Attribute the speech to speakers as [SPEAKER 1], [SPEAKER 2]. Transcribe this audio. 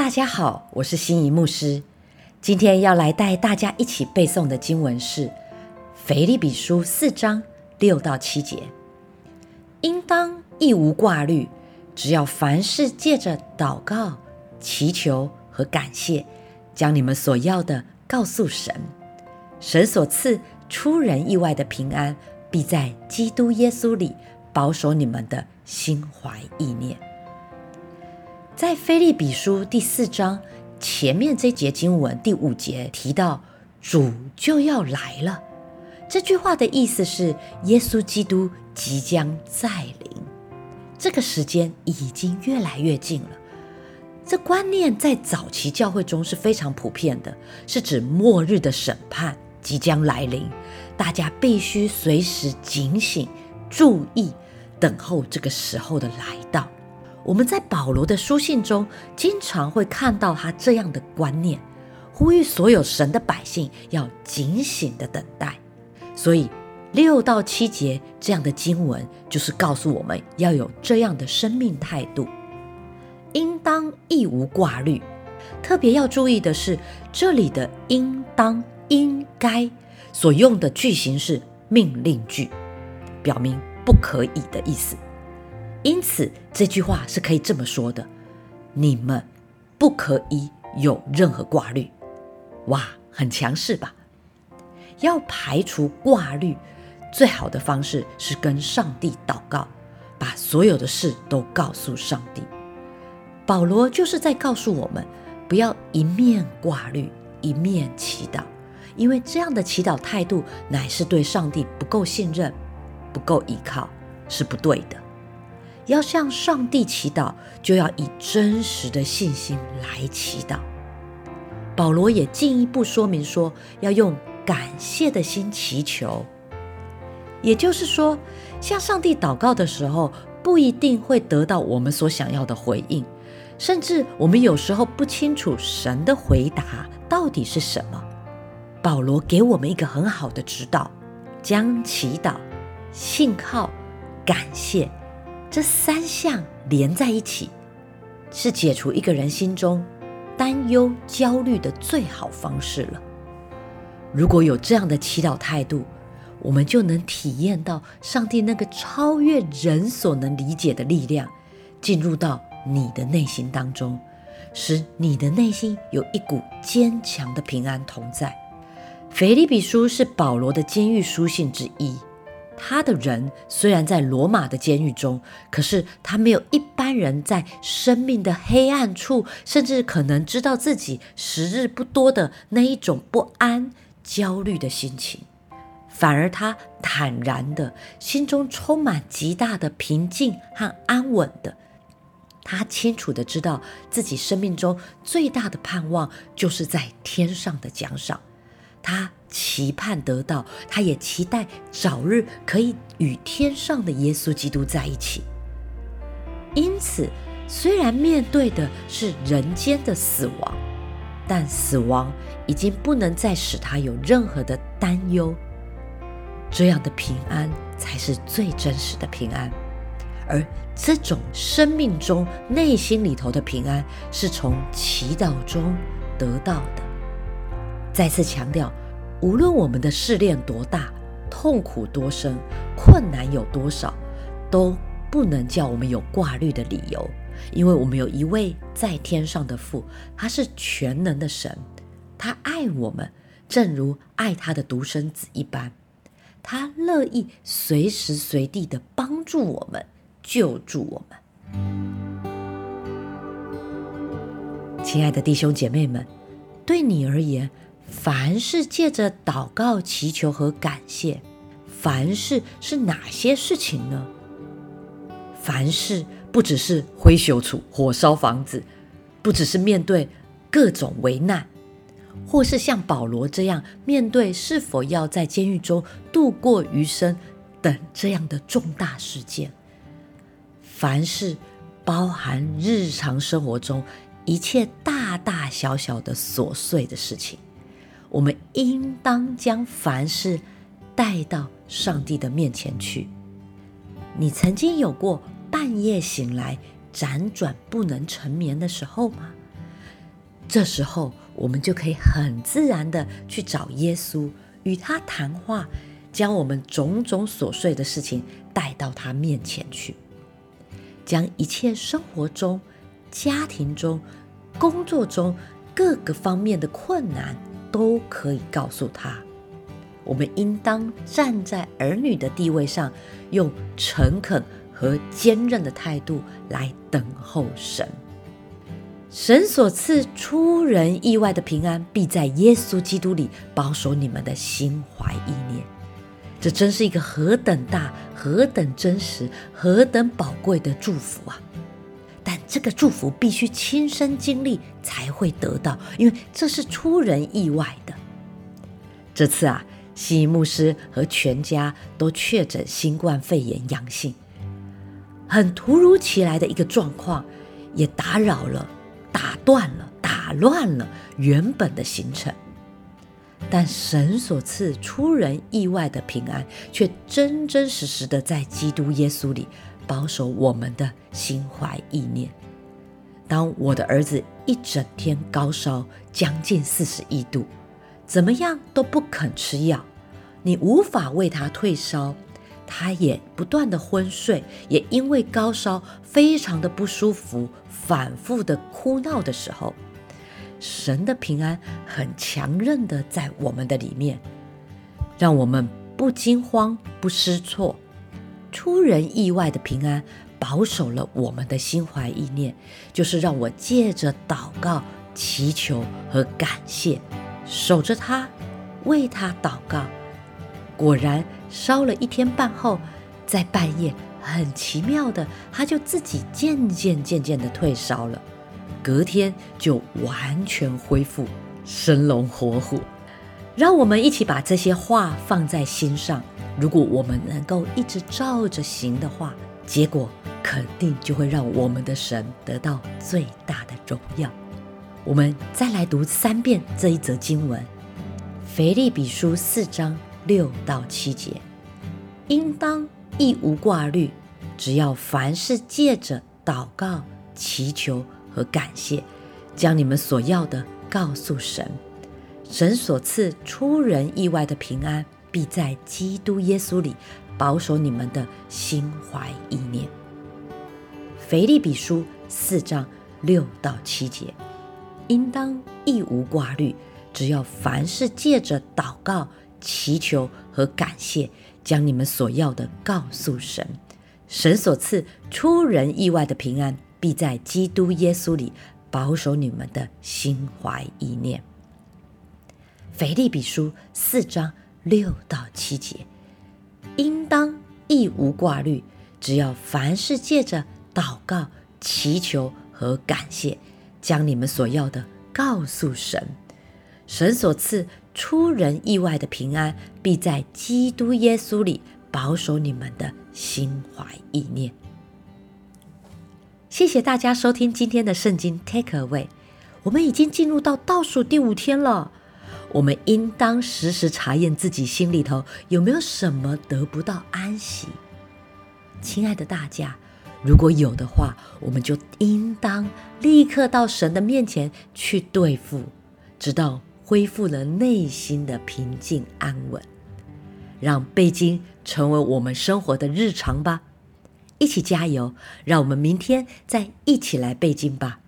[SPEAKER 1] 大家好，我是心仪牧师。今天要来带大家一起背诵的经文是《腓立比书》四章六到七节。应当一无挂虑，只要凡事借着祷告、祈求和感谢，将你们所要的告诉神。神所赐出人意外的平安，必在基督耶稣里保守你们的心怀意念。在菲利比书第四章前面这节经文第五节提到主就要来了，这句话的意思是耶稣基督即将再临，这个时间已经越来越近了。这观念在早期教会中是非常普遍的，是指末日的审判即将来临，大家必须随时警醒、注意、等候这个时候的来到。我们在保罗的书信中经常会看到他这样的观念，呼吁所有神的百姓要警醒的等待。所以六到七节这样的经文就是告诉我们要有这样的生命态度，应当亦无挂虑。特别要注意的是，这里的“应当”“应该”所用的句型是命令句，表明不可以的意思。因此，这句话是可以这么说的：你们不可以有任何挂虑。哇，很强势吧？要排除挂虑，最好的方式是跟上帝祷告，把所有的事都告诉上帝。保罗就是在告诉我们，不要一面挂虑，一面祈祷，因为这样的祈祷态度乃是对上帝不够信任、不够依靠，是不对的。要向上帝祈祷，就要以真实的信心来祈祷。保罗也进一步说明说，要用感谢的心祈求。也就是说，向上帝祷告的时候，不一定会得到我们所想要的回应，甚至我们有时候不清楚神的回答到底是什么。保罗给我们一个很好的指导，将祈祷、信靠、感谢。这三项连在一起，是解除一个人心中担忧、焦虑的最好方式了。如果有这样的祈祷态度，我们就能体验到上帝那个超越人所能理解的力量，进入到你的内心当中，使你的内心有一股坚强的平安同在。腓立比书是保罗的监狱书信之一。他的人虽然在罗马的监狱中，可是他没有一般人在生命的黑暗处，甚至可能知道自己时日不多的那一种不安、焦虑的心情，反而他坦然的心中充满极大的平静和安稳的。他清楚的知道自己生命中最大的盼望就是在天上的奖赏。他期盼得到，他也期待早日可以与天上的耶稣基督在一起。因此，虽然面对的是人间的死亡，但死亡已经不能再使他有任何的担忧。这样的平安才是最真实的平安，而这种生命中内心里头的平安，是从祈祷中得到的。再次强调，无论我们的试炼多大、痛苦多深、困难有多少，都不能叫我们有挂虑的理由，因为我们有一位在天上的父，他是全能的神，他爱我们，正如爱他的独生子一般，他乐意随时随地的帮助我们、救助我们。亲爱的弟兄姐妹们，对你而言。凡事借着祷告、祈求和感谢，凡事是哪些事情呢？凡事不只是挥袖处、火烧房子，不只是面对各种危难，或是像保罗这样面对是否要在监狱中度过余生等这样的重大事件。凡事包含日常生活中一切大大小小的琐碎的事情。我们应当将凡事带到上帝的面前去。你曾经有过半夜醒来辗转不能成眠的时候吗？这时候我们就可以很自然的去找耶稣，与他谈话，将我们种种琐碎的事情带到他面前去，将一切生活中、家庭中、工作中各个方面的困难都可以告诉他。我们应当站在儿女的地位上，用诚恳和坚韧的态度来等候神。神所赐出人意外的平安，必在耶稣基督里保守你们的心怀意念。这真是一个何等大、何等真实、何等宝贵的祝福啊！这个祝福必须亲身经历才会得到，因为这是出人意外的。这次啊，西牧师和全家都确诊新冠肺炎阳性，很突如其来的一个状况，也打扰了。打断了，打乱了原本的行程，但神所赐出人意外的平安，却真真实实的在基督耶稣里保守我们的心怀意念。当我的儿子一整天高烧将近四十一度，怎么样都不肯吃药，你无法为他退烧。他也不断的昏睡，也因为高烧非常的不舒服，反复的哭闹的时候，神的平安很强韧的在我们的里面，让我们不惊慌不失措，出人意外的平安保守了我们的心怀意念，就是让我借着祷告、祈求和感谢，守着他，为他祷告。果然烧了一天半后，在半夜很奇妙的，他就自己渐渐渐渐的退烧了，隔天就完全恢复，生龙活虎。让我们一起把这些话放在心上。如果我们能够一直照着行的话，结果肯定就会让我们的神得到最大的荣耀。我们再来读三遍这一则经文，《腓立比书》四章。六到七节，应当亦无挂虑，只要凡事借着祷告、祈求和感谢，将你们所要的告诉神。神所赐出人意外的平安，必在基督耶稣里保守你们的心怀意念。腓利比书四章六到七节，应当亦无挂虑，只要凡事借着祷告。祈求和感谢，将你们所要的告诉神。神所赐出人意外的平安，必在基督耶稣里保守你们的心怀意念。腓利比书四章六到七节，应当亦无挂虑，只要凡事借着祷告、祈求和感谢，将你们所要的告诉神。神所赐。出人意外的平安，必在基督耶稣里保守你们的心怀意念。谢谢大家收听今天的圣经 Take Away。我们已经进入到倒数第五天了，我们应当时时查验自己心里头有没有什么得不到安息。亲爱的大家，如果有的话，我们就应当立刻到神的面前去对付，直到。恢复了内心的平静安稳，让背经成为我们生活的日常吧。一起加油，让我们明天再一起来背经吧。